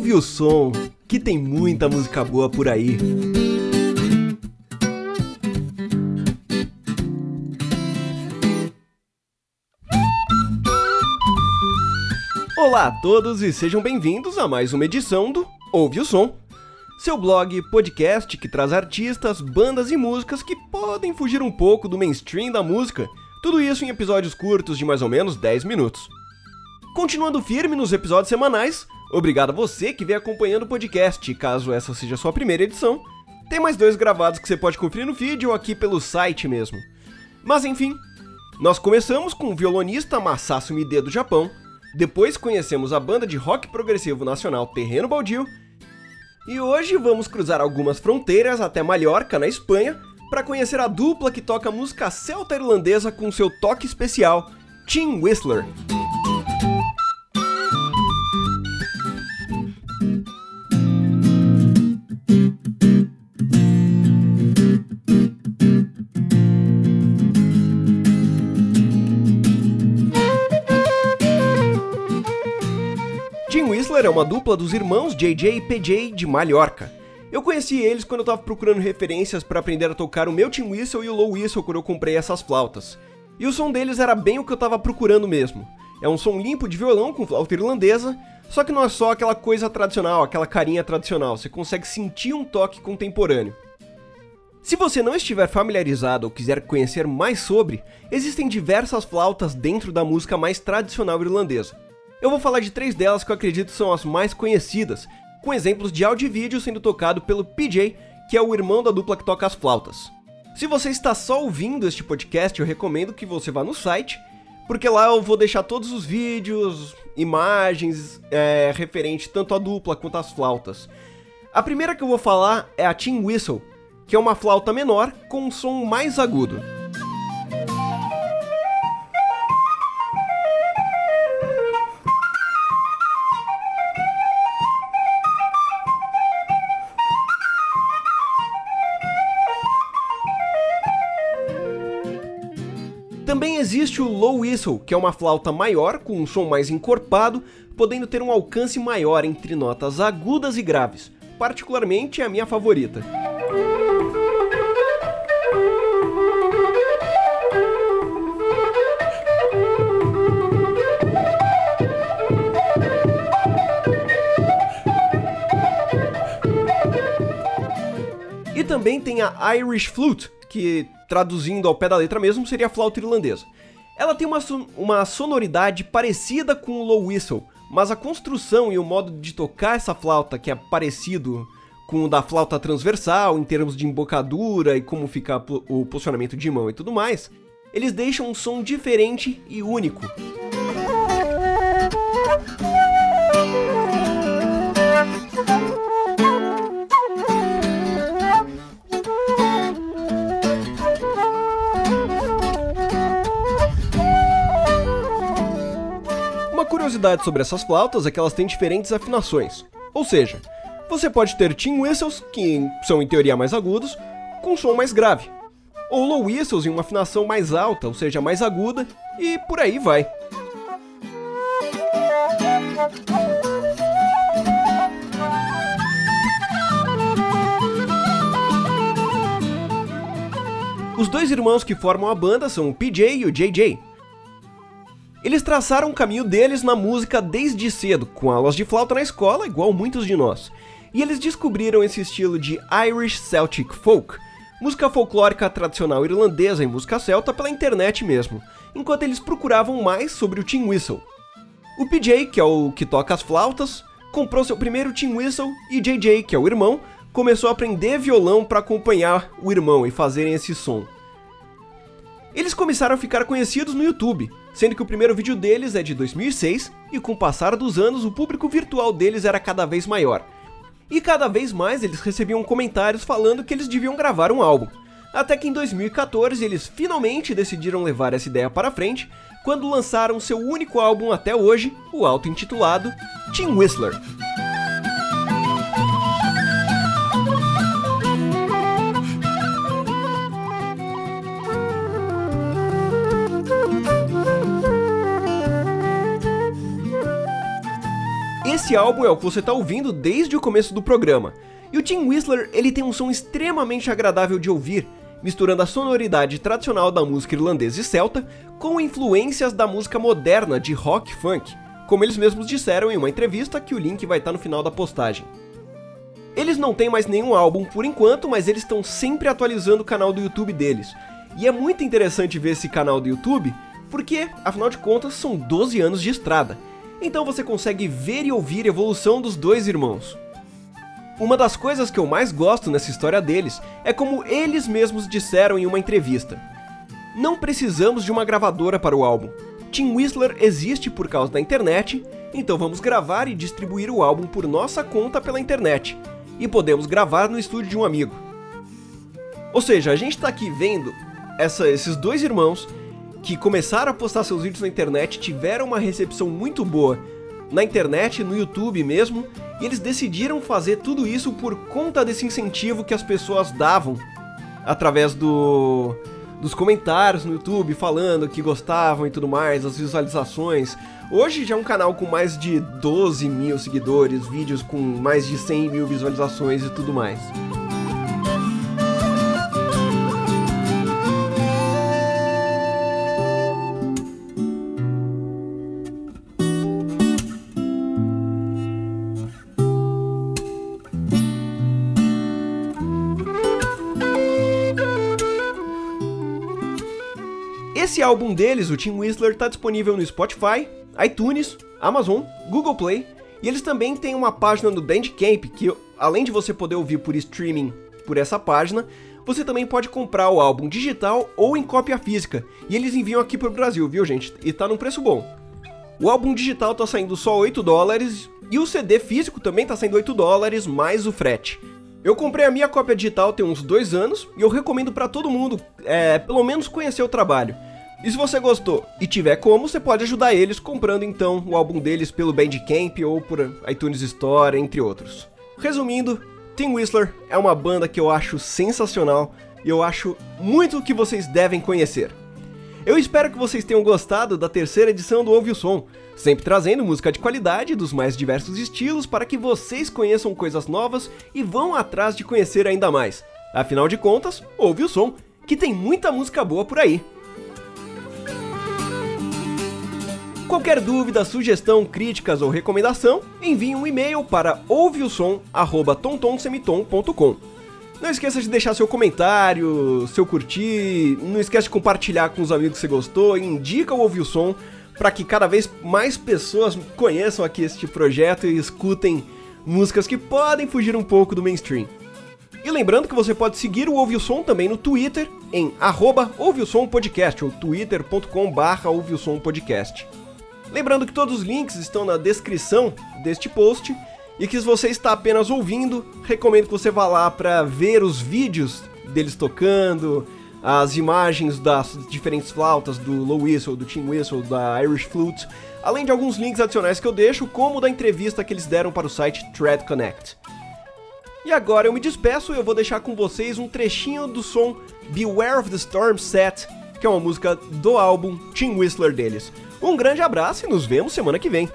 Ouve o som, que tem muita música boa por aí. Olá a todos e sejam bem-vindos a mais uma edição do Ouve o Som, seu blog podcast que traz artistas, bandas e músicas que podem fugir um pouco do mainstream da música, tudo isso em episódios curtos de mais ou menos 10 minutos. Continuando firme nos episódios semanais, obrigado a você que vem acompanhando o podcast, caso essa seja a sua primeira edição. Tem mais dois gravados que você pode conferir no vídeo ou aqui pelo site mesmo. Mas enfim, nós começamos com o violonista Masasu Mide do Japão, depois conhecemos a banda de rock progressivo nacional Terreno Baldio, e hoje vamos cruzar algumas fronteiras até Mallorca, na Espanha, para conhecer a dupla que toca música celta irlandesa com seu toque especial, Tim Whistler. Tim Whistler é uma dupla dos irmãos JJ e PJ de Mallorca. Eu conheci eles quando eu tava procurando referências para aprender a tocar o meu Tim Whistle e o Low Whistle quando eu comprei essas flautas. E o som deles era bem o que eu tava procurando mesmo. É um som limpo de violão com flauta irlandesa, só que não é só aquela coisa tradicional, aquela carinha tradicional, você consegue sentir um toque contemporâneo. Se você não estiver familiarizado ou quiser conhecer mais sobre, existem diversas flautas dentro da música mais tradicional irlandesa. Eu vou falar de três delas que eu acredito são as mais conhecidas, com exemplos de áudio e vídeo sendo tocado pelo PJ, que é o irmão da dupla que toca as flautas. Se você está só ouvindo este podcast, eu recomendo que você vá no site, porque lá eu vou deixar todos os vídeos, imagens, é, referente tanto à dupla quanto às flautas. A primeira que eu vou falar é a Tin Whistle, que é uma flauta menor com um som mais agudo. Existe o low whistle, que é uma flauta maior com um som mais encorpado, podendo ter um alcance maior entre notas agudas e graves. Particularmente é a minha favorita. E também tem a Irish Flute, que traduzindo ao pé da letra mesmo seria a flauta irlandesa. Ela tem uma, uma sonoridade parecida com o low whistle, mas a construção e o modo de tocar essa flauta, que é parecido com o da flauta transversal em termos de embocadura e como fica o posicionamento de mão e tudo mais, eles deixam um som diferente e único. Curiosidade sobre essas flautas é que elas têm diferentes afinações. Ou seja, você pode ter tin whistles, que são em teoria mais agudos, com som mais grave. Ou low whistles em uma afinação mais alta, ou seja, mais aguda, e por aí vai. Os dois irmãos que formam a banda são o PJ e o JJ. Eles traçaram o caminho deles na música desde cedo, com aulas de flauta na escola, igual muitos de nós. E eles descobriram esse estilo de Irish Celtic Folk, música folclórica tradicional irlandesa em música celta pela internet mesmo, enquanto eles procuravam mais sobre o tin whistle. O PJ, que é o que toca as flautas, comprou seu primeiro tin whistle e JJ, que é o irmão, começou a aprender violão para acompanhar o irmão e fazerem esse som. Eles começaram a ficar conhecidos no YouTube, sendo que o primeiro vídeo deles é de 2006 e com o passar dos anos o público virtual deles era cada vez maior. E cada vez mais eles recebiam comentários falando que eles deviam gravar um álbum. Até que em 2014 eles finalmente decidiram levar essa ideia para frente quando lançaram seu único álbum até hoje, o auto-intitulado Tim Whistler. Esse álbum é o que você está ouvindo desde o começo do programa. E o Tim Whistler, ele tem um som extremamente agradável de ouvir, misturando a sonoridade tradicional da música irlandesa e celta com influências da música moderna de rock funk, como eles mesmos disseram em uma entrevista que o link vai estar no final da postagem. Eles não têm mais nenhum álbum por enquanto, mas eles estão sempre atualizando o canal do YouTube deles. E é muito interessante ver esse canal do YouTube, porque, afinal de contas, são 12 anos de estrada. Então você consegue ver e ouvir a evolução dos dois irmãos. Uma das coisas que eu mais gosto nessa história deles é como eles mesmos disseram em uma entrevista. Não precisamos de uma gravadora para o álbum. Tim Whistler existe por causa da internet, então vamos gravar e distribuir o álbum por nossa conta pela internet. E podemos gravar no estúdio de um amigo. Ou seja, a gente está aqui vendo essa, esses dois irmãos que começaram a postar seus vídeos na internet, tiveram uma recepção muito boa na internet, no YouTube mesmo, e eles decidiram fazer tudo isso por conta desse incentivo que as pessoas davam através do dos comentários no YouTube falando que gostavam e tudo mais, as visualizações. Hoje já é um canal com mais de 12 mil seguidores, vídeos com mais de 100 mil visualizações e tudo mais. Esse álbum deles, o Tim Whistler, está disponível no Spotify, iTunes, Amazon, Google Play e eles também têm uma página no Bandcamp que, além de você poder ouvir por streaming por essa página, você também pode comprar o álbum digital ou em cópia física. E eles enviam aqui pro Brasil, viu, gente? E tá num preço bom. O álbum digital tá saindo só 8 dólares e o CD físico também tá saindo 8 dólares mais o frete. Eu comprei a minha cópia digital tem uns dois anos e eu recomendo para todo mundo, é, pelo menos conhecer o trabalho. E se você gostou e tiver como, você pode ajudar eles comprando então o álbum deles pelo Bandcamp ou por iTunes Store, entre outros. Resumindo, Tim Whistler é uma banda que eu acho sensacional e eu acho muito que vocês devem conhecer. Eu espero que vocês tenham gostado da terceira edição do Ouve o Som, sempre trazendo música de qualidade dos mais diversos estilos para que vocês conheçam coisas novas e vão atrás de conhecer ainda mais. Afinal de contas, ouve o som, que tem muita música boa por aí. Qualquer dúvida, sugestão, críticas ou recomendação, envie um e-mail para ouveosom@tontonsemitom.com. Não esqueça de deixar seu comentário, seu curtir, não esqueça de compartilhar com os amigos que você gostou, indica o Ouve o Som para que cada vez mais pessoas conheçam aqui este projeto e escutem músicas que podem fugir um pouco do mainstream. E lembrando que você pode seguir o Ouve o Som também no Twitter, em arroba o Som Podcast, ou twitter.com barra o Som Podcast. Lembrando que todos os links estão na descrição deste post e que se você está apenas ouvindo, recomendo que você vá lá para ver os vídeos deles tocando, as imagens das diferentes flautas do low whistle, do tin whistle, da Irish flute, além de alguns links adicionais que eu deixo, como da entrevista que eles deram para o site Thread Connect. E agora eu me despeço e eu vou deixar com vocês um trechinho do som Beware of the Storm Set, que é uma música do álbum Tim Whistler deles. Um grande abraço e nos vemos semana que vem.